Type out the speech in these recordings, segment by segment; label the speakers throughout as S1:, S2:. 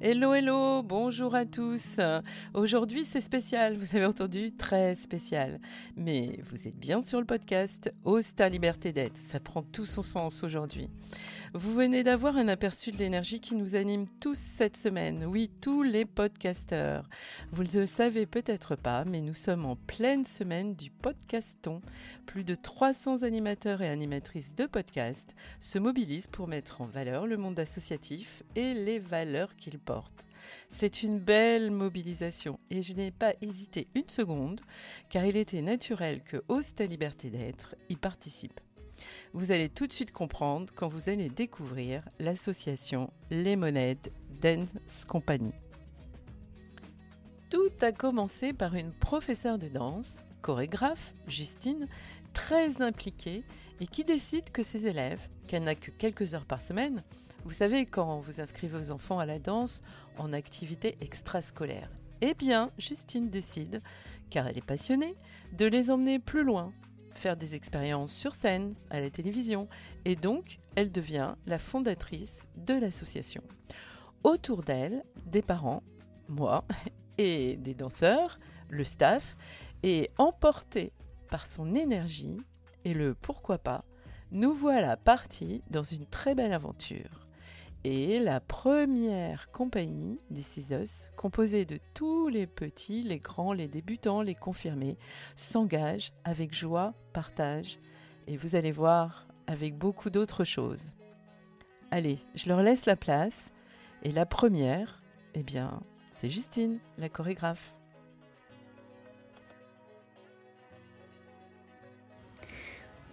S1: Hello, hello, bonjour à tous. Aujourd'hui c'est spécial, vous avez entendu, très spécial. Mais vous êtes bien sur le podcast Ose ta liberté d'être, ça prend tout son sens aujourd'hui. Vous venez d'avoir un aperçu de l'énergie qui nous anime tous cette semaine, oui, tous les podcasteurs. Vous ne le savez peut-être pas, mais nous sommes en pleine semaine du podcaston. Plus de 300 animateurs et animatrices de podcast se mobilisent pour mettre en valeur le monde associatif et les valeurs qu'il porte. C'est une belle mobilisation et je n'ai pas hésité une seconde car il était naturel que Ose ta liberté d'être y participe. Vous allez tout de suite comprendre quand vous allez découvrir l'association Lemonade Dance Company. Tout a commencé par une professeure de danse, chorégraphe, Justine, très impliquée et qui décide que ses élèves, qu'elle n'a que quelques heures par semaine, vous savez, quand vous inscrivez vos enfants à la danse en activité extrascolaire, eh bien, Justine décide, car elle est passionnée, de les emmener plus loin, faire des expériences sur scène, à la télévision, et donc elle devient la fondatrice de l'association. Autour d'elle, des parents, moi, et des danseurs, le staff, et emportés par son énergie et le pourquoi pas, nous voilà partis dans une très belle aventure. Et la première compagnie des CISOS, composée de tous les petits, les grands, les débutants, les confirmés, s'engage avec joie, partage, et vous allez voir, avec beaucoup d'autres choses. Allez, je leur laisse la place, et la première, eh bien, c'est Justine, la chorégraphe.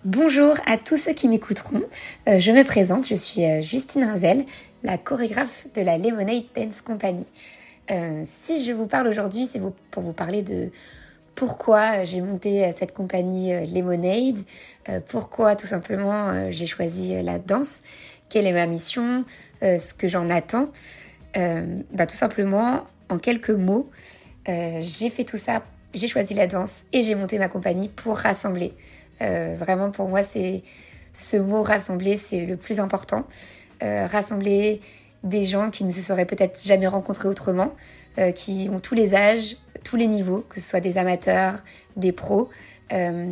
S2: Bonjour à tous ceux qui m'écouteront. Euh, je me présente, je suis euh, Justine Rinzel, la chorégraphe de la Lemonade Dance Company. Euh, si je vous parle aujourd'hui, c'est pour vous parler de pourquoi j'ai monté cette compagnie Lemonade, pourquoi tout simplement j'ai choisi la danse, quelle est ma mission, ce que j'en attends? bah, tout simplement, en quelques mots, j'ai fait tout ça, j'ai choisi la danse et j'ai monté ma compagnie pour rassembler. Euh, vraiment, pour moi, c'est ce mot rassembler, c'est le plus important. Euh, rassembler des gens qui ne se seraient peut-être jamais rencontrés autrement, euh, qui ont tous les âges, tous les niveaux, que ce soit des amateurs, des pros,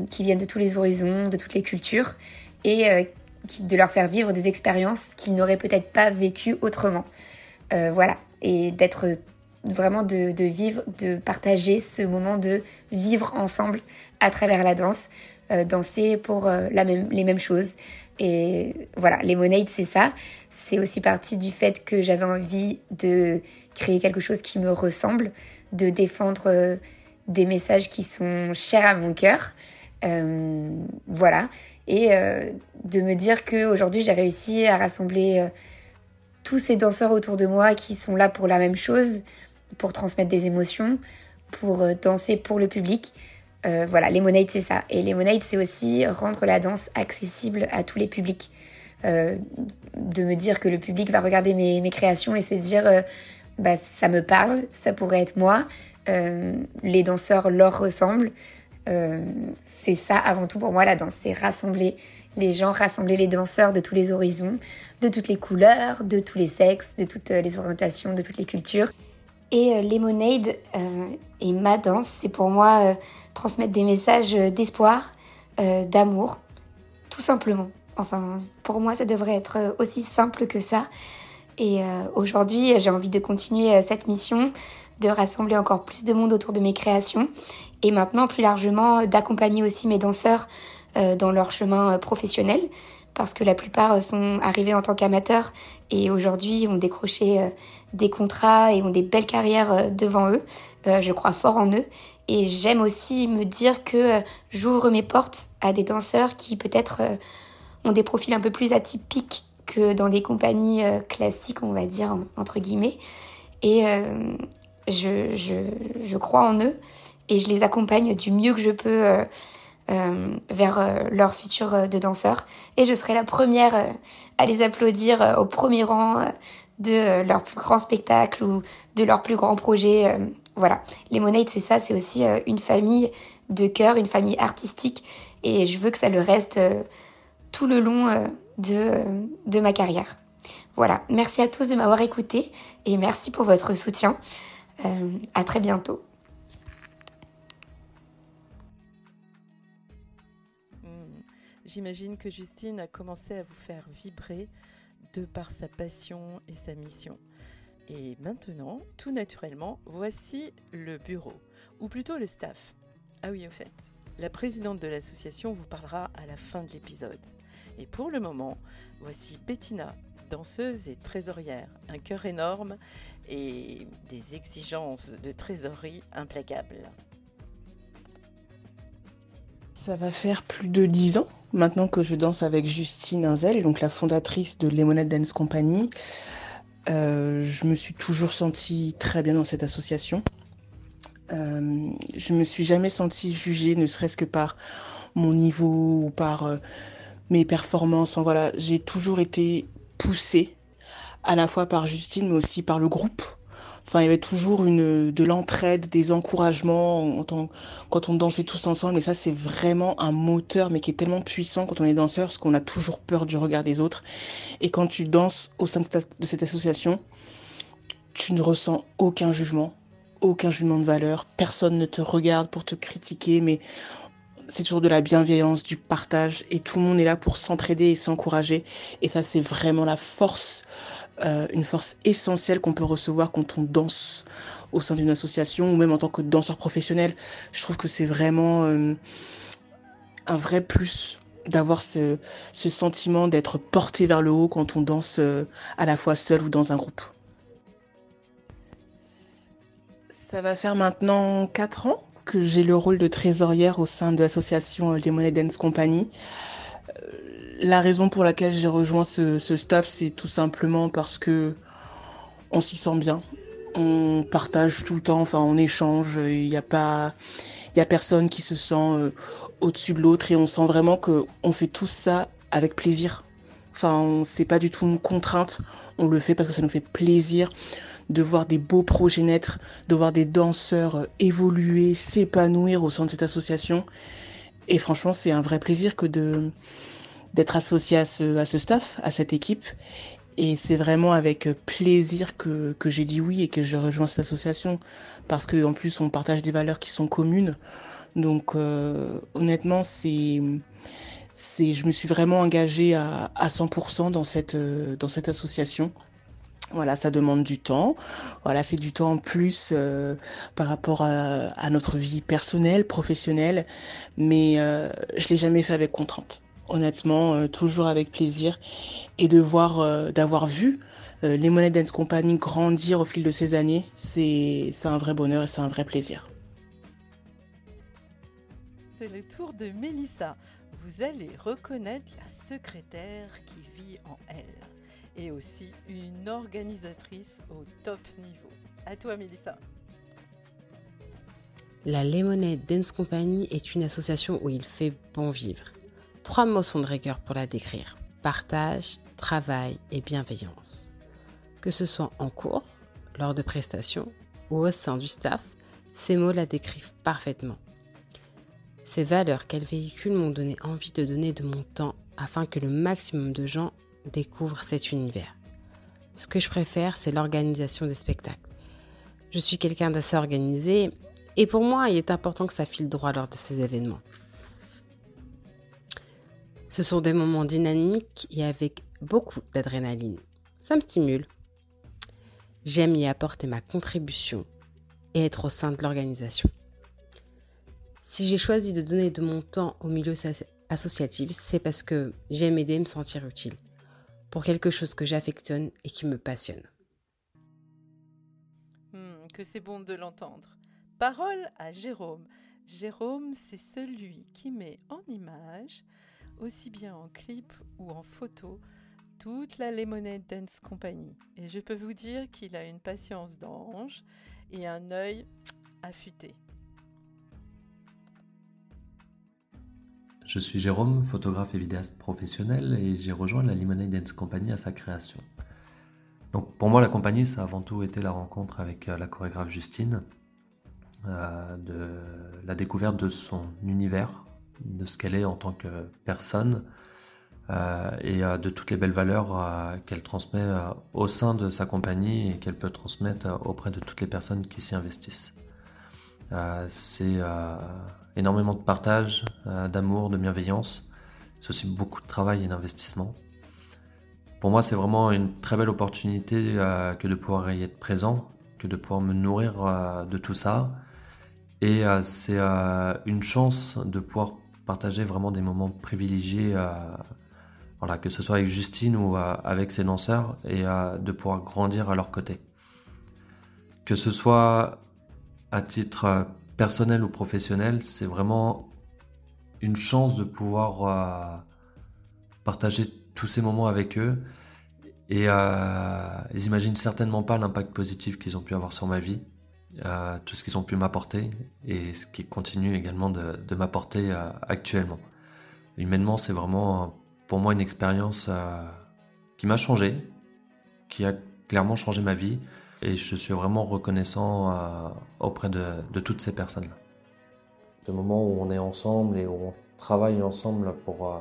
S2: qui viennent de tous les horizons, de toutes les cultures, et de leur faire vivre des expériences qu'ils n'auraient peut-être pas vécues autrement. voilà, et d'être vraiment de, vivre, de partager ce moment de vivre ensemble à travers la danse, danser pour euh, la même, les mêmes choses. Et voilà, Lemonade, c'est ça. C'est aussi partie du fait que j'avais envie de créer quelque chose qui me ressemble, de défendre euh, des messages qui sont chers à mon cœur. voilà. Et de me dire qu'aujourd'hui, j'ai réussi à rassembler tous ces danseurs autour de moi qui sont là pour la même chose, pour transmettre des émotions, pour danser pour le public. Euh, voilà, Lemonade, c'est ça. Et Lemonade, c'est aussi rendre la danse accessible à tous les publics. Euh, de me dire que le public va regarder mes, créations et se dire euh, bah, ça me parle, ça pourrait être moi, les danseurs leur ressemblent. c'est ça avant tout pour moi la danse, c'est rassembler les gens, rassembler les danseurs de tous les horizons, de toutes les couleurs, de tous les sexes, de toutes les orientations, de toutes les cultures. Et Lemonade et ma danse, c'est pour moi transmettre des messages d'espoir, euh, d'amour, tout simplement. Enfin, pour moi, ça devrait être aussi simple que ça. Et euh, aujourd'hui, j'ai envie de continuer euh, cette mission, de rassembler encore plus de monde autour de mes créations et maintenant plus largement d'accompagner aussi mes danseurs dans leur chemin professionnel parce que la plupart sont arrivés en tant qu'amateurs et aujourd'hui ont décroché des contrats et ont des belles carrières devant eux. Je crois fort en eux et j'aime aussi me dire que euh, j'ouvre mes portes à des danseurs qui peut-être euh, ont des profils un peu plus atypiques que dans des compagnies euh, classiques, on va dire, entre guillemets. Et, je, crois en eux et je les accompagne du mieux que je peux vers leur futur de danseur. Et je serai la première à les applaudir au premier rang de leur plus grand spectacle ou de leur plus grand projet. Voilà, Lemonade, c'est ça, c'est aussi une famille de cœur, une famille artistique. Et je veux que ça le reste tout le long de, de ma carrière. Voilà, merci à tous de m'avoir écouté et merci pour votre soutien. Euh, à très bientôt.
S1: Hmm. J'imagine que Justine a commencé à vous faire vibrer de par sa passion et sa mission. Et maintenant, tout naturellement, voici le bureau, ou plutôt le staff. Ah oui, au fait, la présidente de l'association vous parlera à la fin de l'épisode. Et pour le moment, voici Bettina, danseuse et trésorière, un cœur énorme et des exigences de trésorerie implacables.
S3: Ça va faire plus de dix ans maintenant que je danse avec Justine Inzel, donc la fondatrice de Lemonade Dance Company. Euh, je me suis toujours sentie très bien dans cette association. Euh, je me suis jamais sentie jugée, ne serait-ce que par mon niveau ou par euh, mes performances. voilà, j'ai toujours été poussée à la fois par Justine, mais aussi par le groupe. Enfin, il y avait toujours une, de l'entraide, des encouragements quand on dansait tous ensemble. Et ça, c'est vraiment un moteur, mais qui est tellement puissant quand on est danseur, parce qu'on a toujours peur du regard des autres. Et quand tu danses au sein de cette association, tu ne ressens aucun jugement, aucun jugement de valeur. Personne ne te regarde pour te critiquer, mais c'est toujours de la bienveillance, du partage, et tout le monde est là pour s'entraider et s'encourager. Et ça, c'est vraiment la force euh, une force essentielle qu'on peut recevoir quand on danse au sein d'une association ou même en tant que danseur professionnel. Je trouve que c'est vraiment euh, un vrai plus d'avoir ce, sentiment d'être porté vers le haut quand on danse euh, à la fois seul ou dans un groupe. Ça va faire maintenant 4 ans que j'ai le rôle de trésorière au sein de l'association Les Dance Company la raison pour laquelle j'ai rejoint ce, staff, c'est tout simplement parce que on s'y sent bien. On partage tout le temps, enfin on échange. Il n'y a pas, il y a personne qui se sent euh, au-dessus de l'autre et on sent vraiment que on fait tout ça avec plaisir. Enfin, c'est pas du tout une contrainte. On le fait parce que ça nous fait plaisir de voir des beaux projets naître, de voir des danseurs euh, évoluer, s'épanouir au sein de cette association. Et franchement, c'est un vrai plaisir que de d'être associé à ce, à ce staff, à cette équipe. Et c'est vraiment avec plaisir que, que j'ai dit oui et que je rejoins cette association parce qu'en plus on partage des valeurs qui sont communes. Donc euh, honnêtement, c'est c'est je me suis vraiment engagée à, à 100% dans cette dans cette association. Voilà, ça demande du temps. Voilà, c'est du temps en plus euh, par rapport à, à, notre vie personnelle, professionnelle, mais euh, je l'ai jamais fait avec contrainte honnêtement, euh, toujours avec plaisir. Et de voir, euh, d'avoir vu euh, les monnaies Dance Company grandir au fil de ces années, c'est un vrai bonheur et c'est un vrai plaisir.
S1: C'est le tour de Mélissa. Vous allez reconnaître la secrétaire qui vit en elle et aussi une organisatrice au top niveau. À toi Mélissa.
S4: La Lemonade Dance Company est une association où il fait bon vivre. Trois mots sont de rigueur pour la décrire. Partage, travail et bienveillance. Que ce soit en cours, lors de prestations ou au sein du staff, ces mots la décrivent parfaitement. Ces valeurs qu'elle véhicule m'ont donné envie de donner de mon temps afin que le maximum de gens découvrent cet univers. Ce que je préfère, c'est l'organisation des spectacles. Je suis quelqu'un d'assez organisé et pour moi, il est important que ça file droit lors de ces événements. Ce sont des moments dynamiques et avec beaucoup d'adrénaline. Ça me stimule. J'aime y apporter ma contribution et être au sein de l'organisation. Si j'ai choisi de donner de mon temps au milieu associatif, c'est parce que j'aime aider et me sentir utile pour quelque chose que j'affectionne et qui me passionne.
S1: Hmm, que c'est bon de l'entendre. Parole à Jérôme. Jérôme, c'est celui qui met en image aussi bien en clip ou en photo toute la Lemonade Dance Company. Et je peux vous dire qu'il a une patience d'ange et un œil affûté.
S5: Je suis Jérôme, photographe et vidéaste professionnel et j'ai rejoint la Lemonade Dance Company à sa création. Donc pour moi la compagnie ça a avant tout été la rencontre avec euh, la chorégraphe Justine, euh, la découverte de son univers, de ce qu'elle est en tant que personne euh, et de toutes les belles valeurs qu'elle transmet au sein de sa compagnie et qu'elle peut transmettre auprès de toutes les personnes qui s'y investissent. C'est énormément de partage, euh, d'amour, de bienveillance. C'est aussi beaucoup de travail et d'investissement. Pour moi, c'est vraiment une très belle opportunité euh, que de pouvoir y être présent, que de pouvoir me nourrir euh, de tout ça. Et c'est une chance de pouvoir partager vraiment des moments privilégiés, voilà, que ce soit avec Justine ou avec ses danseurs, et de pouvoir grandir à leur côté. Que ce soit à titre personnel ou professionnel, c'est vraiment une chance de pouvoir euh, partager tous ces moments avec eux. Et euh, ils imaginent certainement pas l'impact positif qu'ils ont pu avoir sur ma vie, euh, tout ce qu'ils ont pu m'apporter et ce qui continue également de, m'apporter euh, actuellement. Humainement, c'est vraiment pour moi une expérience qui m'a changé, qui a clairement changé ma vie et je suis vraiment reconnaissant euh, auprès de, toutes ces personnes-là. Ce moment où on est ensemble et où on travaille ensemble pour euh,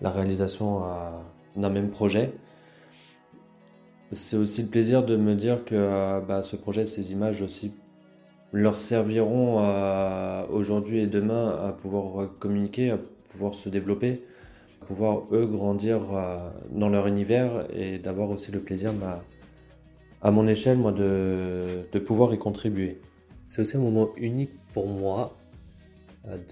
S5: la réalisation euh, d'un même projet, c'est aussi le plaisir de me dire que bah, ce projet, ces images aussi leur serviront aujourd'hui et demain à pouvoir communiquer, à pouvoir se développer, à pouvoir eux grandir dans leur univers et d'avoir aussi le plaisir bah, à mon échelle, moi, de, de pouvoir y contribuer. C'est aussi un moment unique pour moi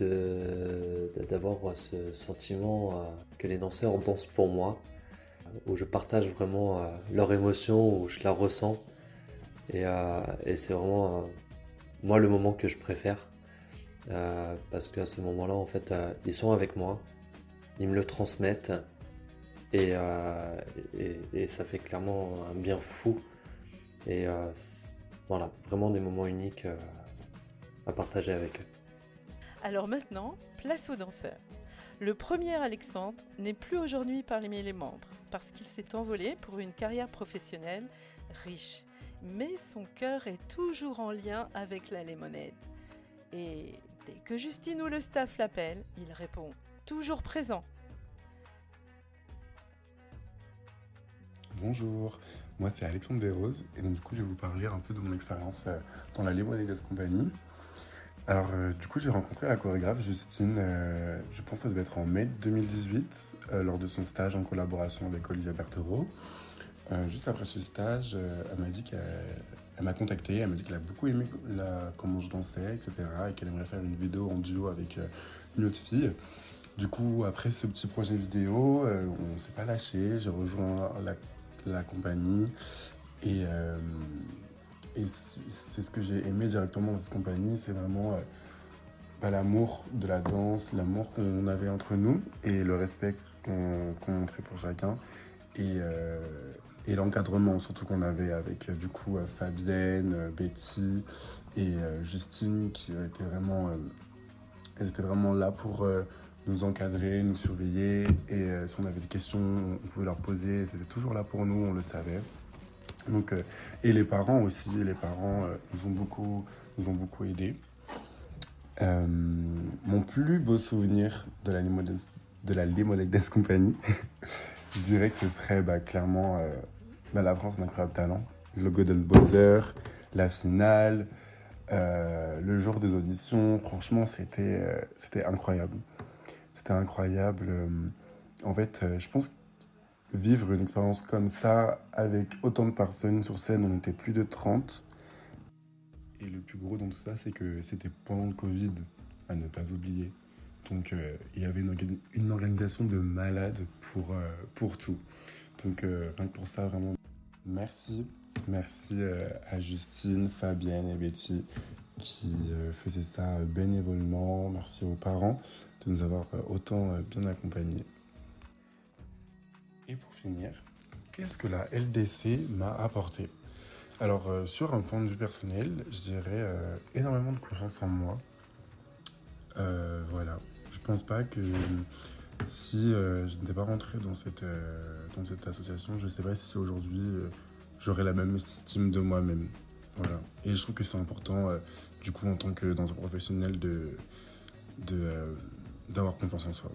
S5: euh, d'avoir ce sentiment euh, que les danseurs dansent pour moi, où je partage vraiment euh, leur émotion, où je la ressens. Et c'est vraiment, moi, le moment que je préfère. parce qu'à ce moment-là, en fait, ils sont avec moi, ils me le transmettent. Et, et, et, ça fait clairement un bien fou et euh, voilà, vraiment des moments uniques euh, à partager avec eux.
S1: Alors maintenant, place aux danseurs. Le premier Alexandre n'est plus aujourd'hui parmi les membres parce qu'il s'est envolé pour une carrière professionnelle riche. Mais son cœur est toujours en lien avec la lémonade. Et dès que Justine ou le staff l'appelle, il répond toujours présent.
S6: Bonjour, moi, c'est Alexandre Desroses, et donc du coup, je vais vous parler un peu de mon expérience euh, dans la Lemonade Company. Alors, euh, du coup, j'ai rencontré la chorégraphe Justine, euh, je pense que ça devait être en mai 2018, lors de son stage en collaboration avec Olivia Berthereau. Juste après ce stage, elle m'a dit qu'elle m'a contacté, elle m'a dit qu'elle a beaucoup aimé comment je dansais, etc. et qu'elle aimerait faire une vidéo en duo avec une autre fille. Du coup, après ce petit projet vidéo, on ne s'est pas lâché. J'ai rejoint la compagnie. Et, euh, c'est ce que j'ai aimé directement dans cette compagnie, c'est vraiment euh, bah, l'amour de la danse, l'amour qu'on avait entre nous et le respect qu'on montrait pour chacun. Euh, et l'encadrement surtout qu'on avait avec du coup Fabienne, Betty et Justine qui étaient vraiment, elles étaient vraiment là pour nous encadrer, nous surveiller. Et euh, si on avait des questions, on pouvait leur poser. C'était toujours là pour nous, on le savait. Donc, euh, et les parents aussi, les parents euh, nous ont beaucoup, nous ont beaucoup aidés. mon plus beau souvenir de la de Lemonade Dance Company, je dirais que ce serait bah, clairement bah, la France un incroyable talent, le Golden Buzzer, la finale, le jour des auditions. Franchement, c'était c'était incroyable. C'était incroyable. Euh, en fait, euh, je pense que vivre une expérience comme ça avec autant de personnes sur scène, on était plus de 30. Et le plus gros dans tout ça, c'est que c'était pendant le Covid, à ne pas oublier. Donc euh, il y avait une, organisation de malades pour, pour tout. Donc rien que pour ça, vraiment, merci. Merci à Justine, Fabienne et Betty qui faisaient ça bénévolement. Merci aux parents de nous avoir euh, autant euh, bien accompagnés. Et pour finir, qu'est-ce que la LDC m'a apporté? Alors, euh, sur un point de vue personnel, je dirais euh, énormément de confiance en moi. Euh, voilà. Je pense pas que si je n'étais pas rentré dans cette, dans cette association, je ne sais pas si aujourd'hui j'aurais la même estime de moi-même. Voilà. Et je trouve que c'est important, du coup, en tant que dans un professionnel, de, d'avoir confiance en soi.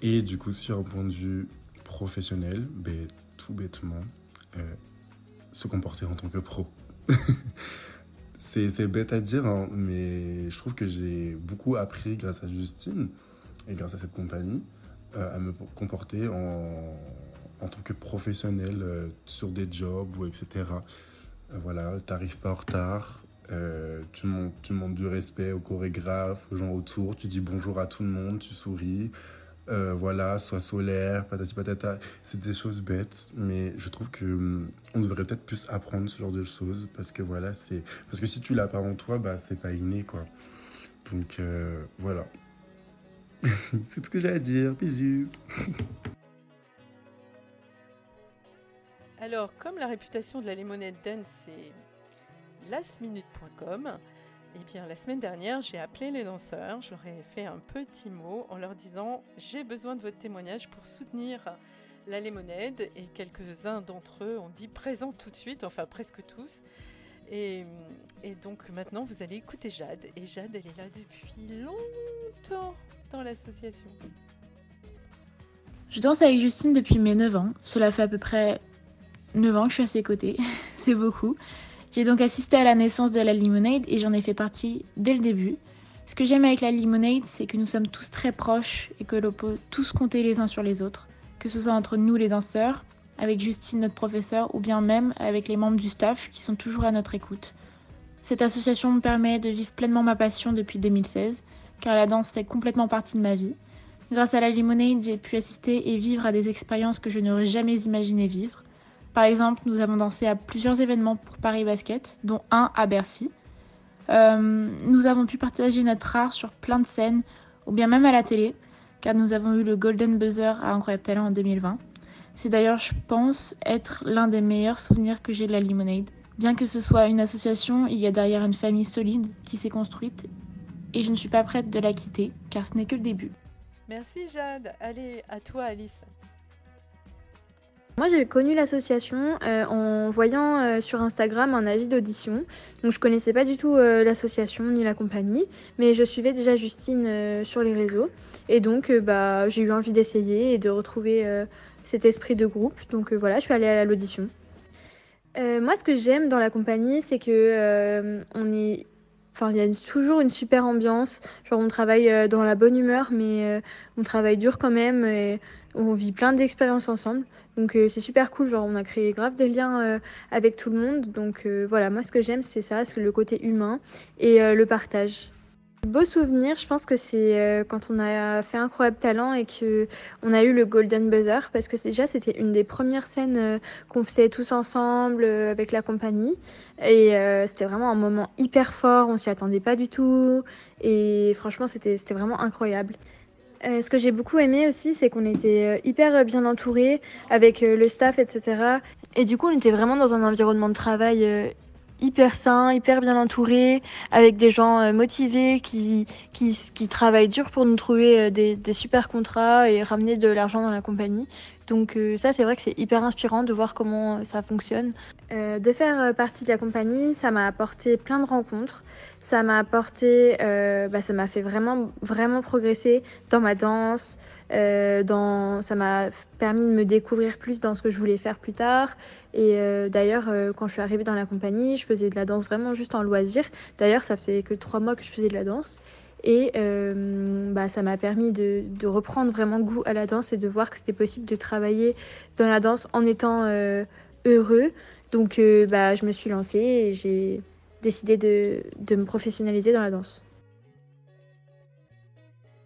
S6: Et du coup, sur un point de vue professionnel, ben, tout bêtement, se comporter en tant que pro. c'est bête à dire, hein, mais je trouve que j'ai beaucoup appris grâce à Justine et grâce à cette compagnie euh, à me comporter en, en tant que professionnel euh, sur des jobs ou etc. Euh, voilà, t'arrives pas en retard, tu, montes, tu du respect aux chorégraphes, aux gens autour, tu dis bonjour à tout le monde, tu souris, voilà, soit solaire, patati patata. C'est des choses bêtes, mais je trouve que hum, on devrait peut-être plus apprendre ce genre de choses parce que voilà, c'est parce que si tu l'as pas en toi, bah c'est pas inné quoi. Donc voilà. c'est ce que j'ai à dire. Bisous.
S1: Alors, comme la réputation de la Lemonade Dance, c'est lastminute.com, eh bien, la semaine dernière, j'ai appelé les danseurs, j'aurais fait un petit mot en leur disant j'ai besoin de votre témoignage pour soutenir la Lémonade et quelques-uns d'entre eux ont dit présent tout de suite, enfin presque tous. Et, donc maintenant, vous allez écouter Jade. Et Jade, elle est là depuis longtemps l'association.
S7: Je danse avec Justine depuis mes 9 ans. Cela fait à peu près 9 ans que je suis à ses côtés. C'est beaucoup. J'ai donc assisté à la naissance de la Lemonade et j'en ai fait partie dès le début. Ce que j'aime avec la Lemonade, c'est que nous sommes tous très proches et que l'on peut tous compter les uns sur les autres, que ce soit entre nous les danseurs, avec Justine notre professeur, ou bien même avec les membres du staff qui sont toujours à notre écoute. Cette association me permet de vivre pleinement ma passion depuis 2016, car la danse fait complètement partie de ma vie. Grâce à la Lemonade, j'ai pu assister et vivre à des expériences que je n'aurais jamais imaginé vivre. Par exemple, nous avons dansé à plusieurs événements pour Paris Basket, dont un à Bercy. Euh, nous avons pu partager notre art sur plein de scènes, ou bien même à la télé, car nous avons eu le Golden Buzzer à Incroyable Talent en 2020. C'est d'ailleurs, je pense, être l'un des meilleurs souvenirs que j'ai de la Lemonade. Bien que ce soit une association, il y a derrière une famille solide qui s'est construite, et je ne suis pas prête de la quitter, car ce n'est que le début.
S1: Merci Jade. Allez, à toi Alice.
S8: Moi, j'ai connu l'association euh, en voyant euh, sur Instagram un avis d'audition. Donc, je connaissais pas du tout euh, l'association ni la compagnie, mais je suivais déjà Justine sur les réseaux. Et donc, bah, j'ai eu envie d'essayer et de retrouver cet esprit de groupe. Donc, voilà, je suis allée à l'audition. moi, ce que j'aime dans la compagnie, c'est que on est Enfin, il y a toujours une super ambiance. Genre, on travaille dans la bonne humeur, mais on travaille dur quand même. Et on vit plein d'expériences ensemble. Donc euh, c'est super cool, genre on a créé grave des liens euh, avec tout le monde. Donc euh, voilà, moi ce que j'aime c'est ça, c'est le côté humain et le partage. Beau souvenir, je pense que c'est quand on a fait Incroyable Talent et que on a eu le Golden Buzzer parce que déjà c'était une des premières scènes qu'on faisait tous ensemble avec la compagnie et c'était vraiment un moment hyper fort, on s'y attendait pas du tout et franchement c'était c'était vraiment incroyable. Euh, ce que j'ai beaucoup aimé aussi, c'est qu'on était euh, hyper bien entourés avec euh, le staff, etc. Et du coup, on était vraiment dans un environnement de travail hyper sain, hyper bien entouré, avec des gens motivés qui, qui, travaillent dur pour nous trouver des, des super contrats et ramener de l'argent dans la compagnie. Donc ça, c'est vrai que c'est hyper inspirant de voir comment ça fonctionne. Euh, de faire partie de la compagnie, ça m'a apporté plein de rencontres ça m'a apporté, euh, bah, ça m'a fait vraiment, vraiment progresser dans ma danse. Euh, dans, ça m'a permis de me découvrir plus dans ce que je voulais faire plus tard. Et euh, d'ailleurs, quand je suis arrivée dans la compagnie, je faisais de la danse vraiment juste en loisir. D'ailleurs, ça faisait que trois mois que je faisais de la danse. Et bah, ça m'a permis de, de, reprendre vraiment goût à la danse et de voir que c'était possible de travailler dans la danse en étant heureux. Donc bah, je me suis lancée et j'ai décidé de, de me professionnaliser dans la danse.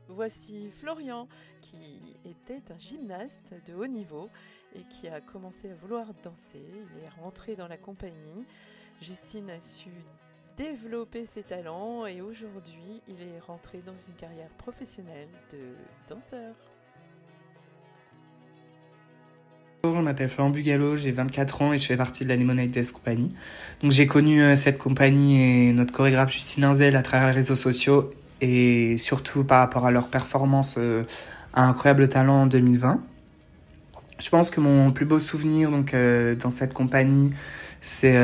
S1: Voici Florian qui était un gymnaste de haut niveau et qui a commencé à vouloir danser. Il est rentré dans la compagnie. Justine a su développer ses talents et aujourd'hui il est rentré dans une carrière professionnelle de danseur.
S9: Bonjour, je m'appelle Florent Bugalo, j'ai 24 ans et je fais partie de la Lemonade Dance Company. Donc j'ai connu euh, cette compagnie et notre chorégraphe Justine Inzel à travers les réseaux sociaux et surtout par rapport à leur performance euh, à Incroyable Talent en 2020. Je pense que mon plus beau souvenir donc euh, dans cette compagnie, c'est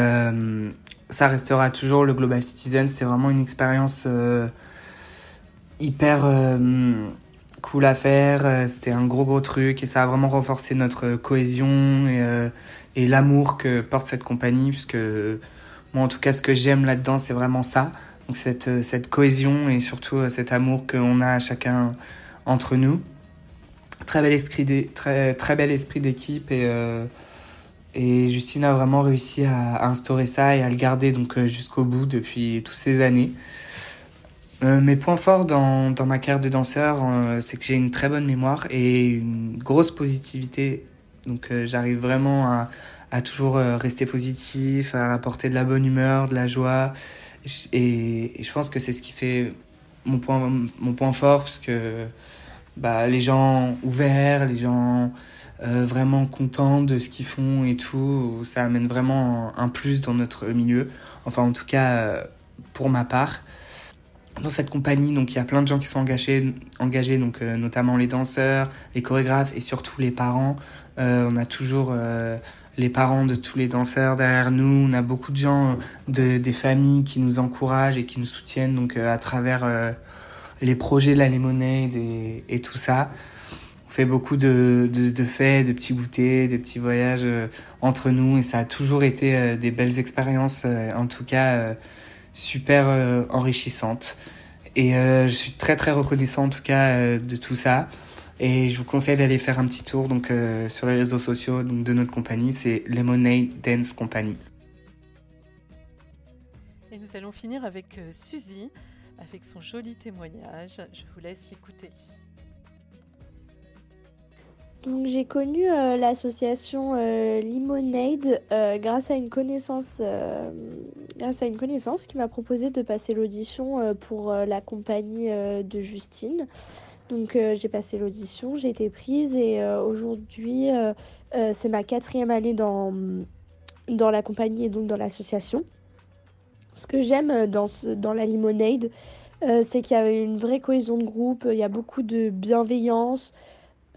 S9: ça restera toujours le Global Citizen. C'était vraiment une expérience hyper cool à faire. Euh, c'était un gros gros truc et ça a vraiment renforcé notre cohésion et, euh, l'amour que porte cette compagnie. Puisque moi, en tout cas, ce que j'aime là-dedans, c'est vraiment ça. Donc cette, euh, cohésion et surtout cet amour qu'on a chacun entre nous. Très bel esprit, très bel esprit d'équipe et, et Justine a vraiment réussi à, instaurer ça et à le garder donc jusqu'au bout depuis toutes ces années. Euh, mes points forts dans, dans, ma carrière de danseur, euh, c'est que j'ai une très bonne mémoire et une grosse positivité. Donc euh, j'arrive vraiment à, à toujours rester positif, à apporter de la bonne humeur, de la joie. Et, et je pense que c'est ce qui fait mon point, mon point fort, parce que bah, les gens ouverts, les gens vraiment contents de ce qu'ils font et tout, ça amène vraiment un plus dans notre milieu. Enfin en tout cas pour ma part dans cette compagnie, donc il y a plein de gens qui sont engagés, engagés donc euh, notamment les danseurs, les chorégraphes et surtout les parents. Euh, on a toujours euh, les parents de tous les danseurs derrière nous. On a beaucoup de gens, de, des familles qui nous encouragent et qui nous soutiennent donc à travers les projets de la Lemonade et, et, tout ça. Fait beaucoup de, de, de fêtes, de petits goûters, des petits voyages entre nous et ça a toujours été des belles expériences. en tout cas super euh, enrichissante. Et euh, je suis très très reconnaissant en tout cas euh, de tout ça. Et je vous conseille d'aller faire un petit tour donc, sur les réseaux sociaux donc, de notre compagnie, c'est Lemonade Dance Company.
S1: Et nous allons finir avec Suzy, avec son joli témoignage. Je vous laisse l'écouter.
S10: Donc j'ai connu euh, l'association euh, Limonade euh, grâce à une connaissance grâce à une connaissance qui m'a proposé de passer l'audition pour la compagnie de Justine. Donc j'ai passé l'audition, j'ai été prise et aujourd'hui c'est ma quatrième année dans, dans la compagnie et donc dans l'association. Ce que j'aime dans, dans la Limonade, c'est qu'il y a une vraie cohésion de groupe, il y a beaucoup de bienveillance.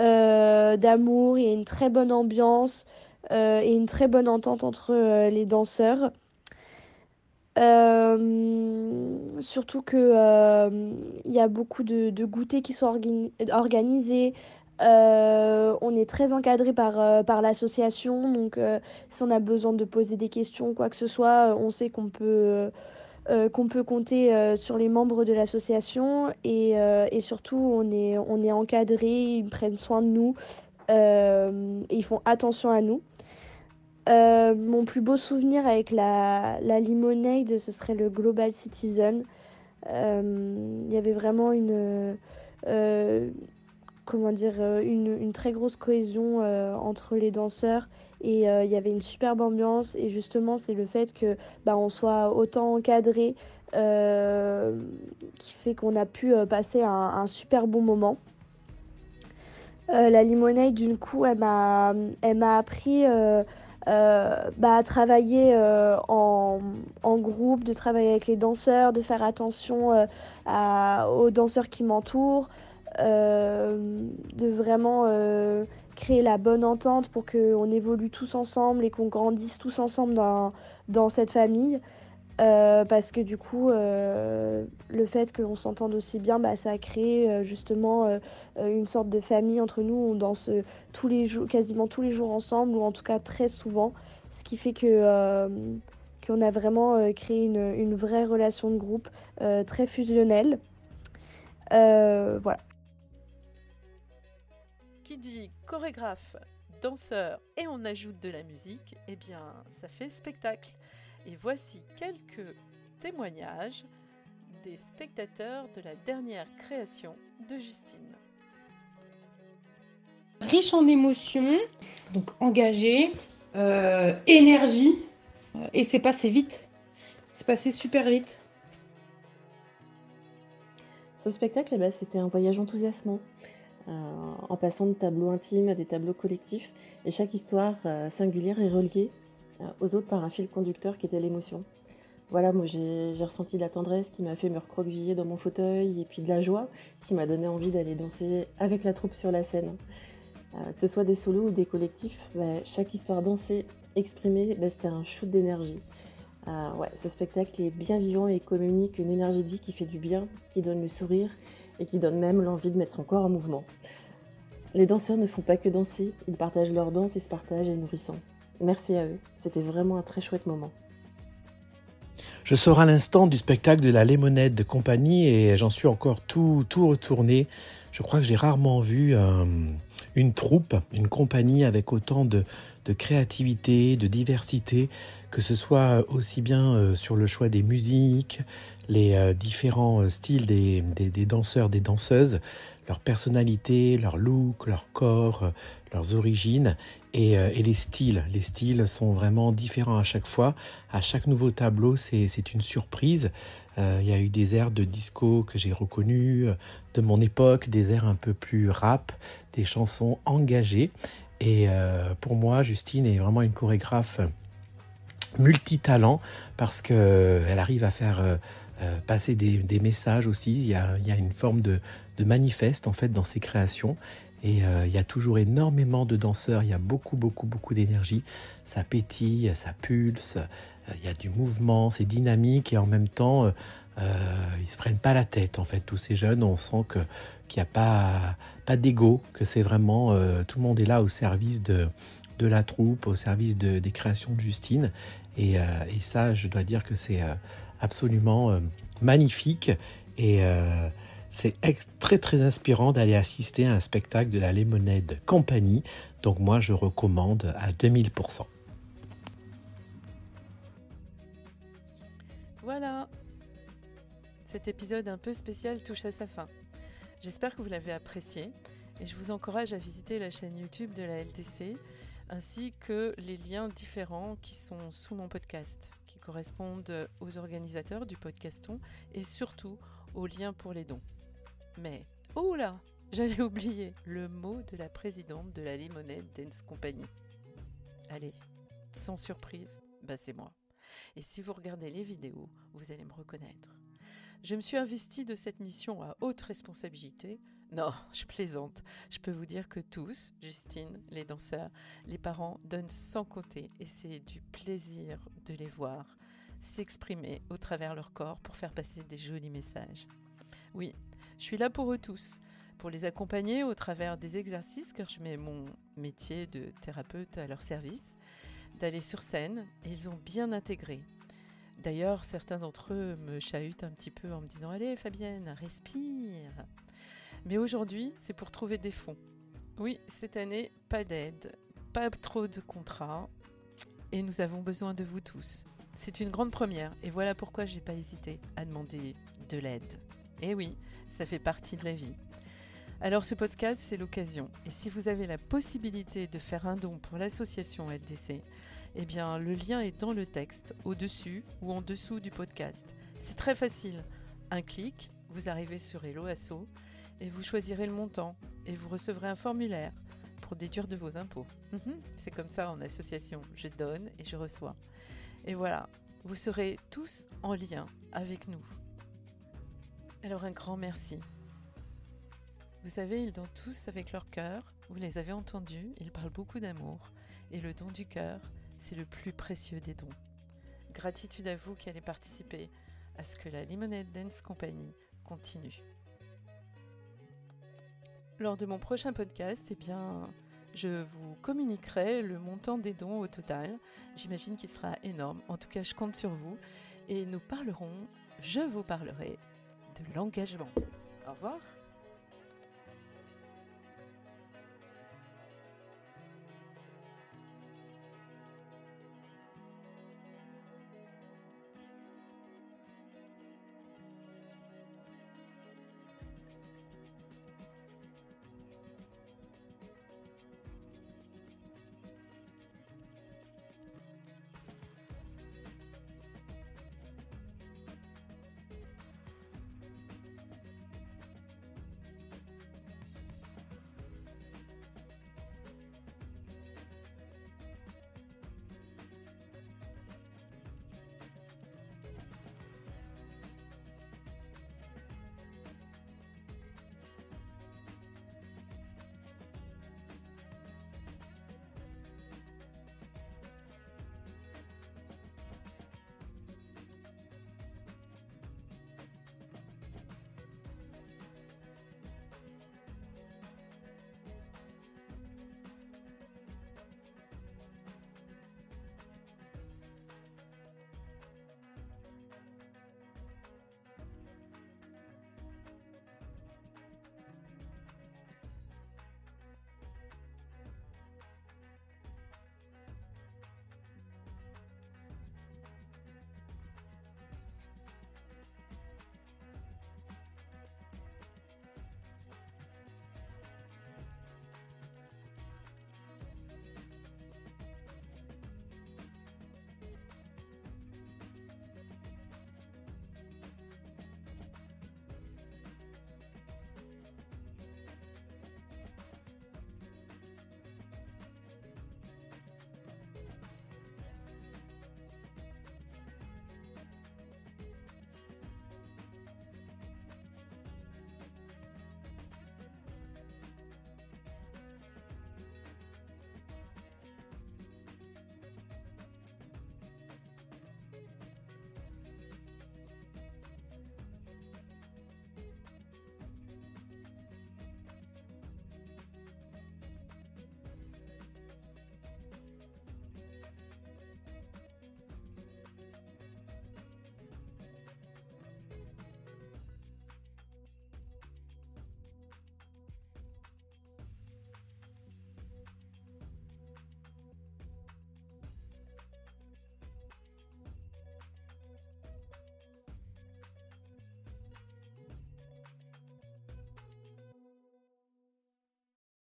S10: Euh, d'amour, il y a une très bonne ambiance euh, et une très bonne entente entre euh, les danseurs. surtout que il y a beaucoup de, goûters qui sont organisés. on est très encadré par, par l'association, donc si on a besoin de poser des questions, quoi que ce soit, on sait qu'on peut euh, qu'on peut compter euh, sur les membres de l'association et, euh, et, surtout on est, on est encadré, ils prennent soin de nous et ils font attention à nous. mon plus beau souvenir avec la, la Limonade, ce serait le Global Citizen. Il y avait vraiment une, comment dire, une, une, très grosse cohésion entre les danseurs et euh, il y avait une superbe ambiance et justement c'est le fait que bah, on soit autant encadré euh, qui fait qu'on a pu euh, passer un, super bon moment. la limonade d'une coup elle m'a elle m'a appris bah, à travailler en, en, groupe, de travailler avec les danseurs, de faire attention aux danseurs qui m'entourent, de vraiment créer la bonne entente pour qu'on évolue tous ensemble et qu'on grandisse tous ensemble dans, dans cette famille. Euh, parce que du coup, euh, le fait qu'on s'entende aussi bien, bah, ça a créé euh, justement une sorte de famille entre nous. On danse tous les jours, quasiment tous les jours ensemble, ou en tout cas très souvent. Ce qui fait que qu'on a vraiment créé une, une, vraie relation de groupe très fusionnelle. voilà
S1: dit chorégraphe, danseur et on ajoute de la musique, eh bien ça fait spectacle. Et voici quelques témoignages des spectateurs de la dernière création de Justine.
S11: Riche en émotions, donc engagé, euh, énergie, et c'est passé vite. C'est passé super vite.
S12: Ce spectacle, eh ben, c'était un voyage enthousiasmant. En passant de tableaux intimes à des tableaux collectifs. Et chaque histoire singulière est reliée aux autres par un fil conducteur qui était l'émotion. Voilà, moi j'ai ressenti de la tendresse qui m'a fait me recroqueviller dans mon fauteuil et puis de la joie qui m'a donné envie d'aller danser avec la troupe sur la scène. que ce soit des solos ou des collectifs, bah, chaque histoire dansée, exprimée, bah, c'était un shoot d'énergie. ouais, ce spectacle est bien vivant et communique une énergie de vie qui fait du bien, qui donne le sourire et qui donne même l'envie de mettre son corps en mouvement. Les danseurs ne font pas que danser, ils partagent leur danse et ce partage est nourrissant. Merci à eux, c'était vraiment un très chouette moment.
S13: Je sors à l'instant du spectacle de la Lemonade Compagnie et j'en suis encore tout, tout retourné. Je crois que j'ai rarement vu euh, une troupe, une compagnie avec autant de, de créativité, de diversité, que ce soit aussi bien euh, sur le choix des musiques, les euh, différents styles des, des, danseurs, des danseuses, leur personnalité, leur look, leur corps, leurs origines, euh, et, les styles. Les styles sont vraiment différents à chaque fois. À chaque nouveau tableau, c'est une surprise. Euh, il y a eu des airs de disco que j'ai reconnus euh, de mon époque, des airs un peu plus rap, des chansons engagées. Et pour moi, Justine est vraiment une chorégraphe multitalent parce qu'elle arrive à faire passer des, messages aussi. Il y, a, une forme de, manifeste en fait dans ses créations et euh, il y a toujours énormément de danseurs, il y a beaucoup, beaucoup, beaucoup d'énergie. Ça pétille, ça pulse, euh, il y a du mouvement, c'est dynamique et en même temps, euh, ils se prennent pas la tête. En fait, tous ces jeunes, on sent que qu'il n'y a pas, pas d'ego, que c'est vraiment tout le monde est là au service de, de la troupe, au service de, des créations de Justine. Et ça, je dois dire que c'est absolument magnifique. Et c'est très très inspirant d'aller assister à un spectacle de la Lemonade Company. Donc moi je recommande à 2000%.
S1: Voilà. Cet épisode un peu spécial touche à sa fin. J'espère que vous l'avez apprécié et je vous encourage à visiter la chaîne YouTube de la LTC ainsi que les liens différents qui sont sous mon podcast, correspondent aux organisateurs du podcaston et surtout aux liens pour les dons. Mais, oh là, j'allais oublier le mot de la présidente de la Limonade Dance Company. Allez, sans surprise, bah c'est moi. Et si vous regardez les vidéos, vous allez me reconnaître. Je me suis investie de cette mission à haute responsabilité. Non, je plaisante. Je peux vous dire que tous, Justine, les danseurs, les parents, donnent sans côté et c'est du plaisir de les voir s'exprimer au travers leur corps pour faire passer des jolis messages. Oui, je suis là pour eux tous, pour les accompagner au travers des exercices, car je mets mon métier de thérapeute à leur service, d'aller sur scène, et ils ont bien intégré. D'ailleurs, certains d'entre eux me chahutent un petit peu en me disant Allez, Fabienne, respire. Mais aujourd'hui, c'est pour trouver des fonds. Oui, cette année, pas d'aide, pas trop de contrats, et nous avons besoin de vous tous. C'est une grande première, et voilà pourquoi j'ai pas hésité à demander de l'aide. Eh oui, ça fait partie de la vie. Alors ce podcast, c'est l'occasion. Et si vous avez la possibilité de faire un don pour l'association LDC, eh bien le lien est dans le texte, au-dessus ou en dessous du podcast. C'est très facile. Un clic, vous arrivez sur Hello Asso et vous choisirez le montant et vous recevrez un formulaire pour déduire de vos impôts. Mhm, c'est comme ça en association. Je donne et je reçois. Et voilà, vous serez tous en lien avec nous. Alors un grand merci. Vous savez, ils dansent tous avec leur cœur, vous les avez entendus, ils parlent beaucoup d'amour, et le don du cœur, c'est le plus précieux des dons. Gratitude à vous qui allez participer à ce que la Lemonade Dance Company continue. Lors de mon prochain podcast, eh bien, je vous communiquerai le montant des dons au total. J'imagine qu'il sera énorme. En tout cas, je compte sur vous. Et nous parlerons, je vous parlerai de l'engagement. Au revoir.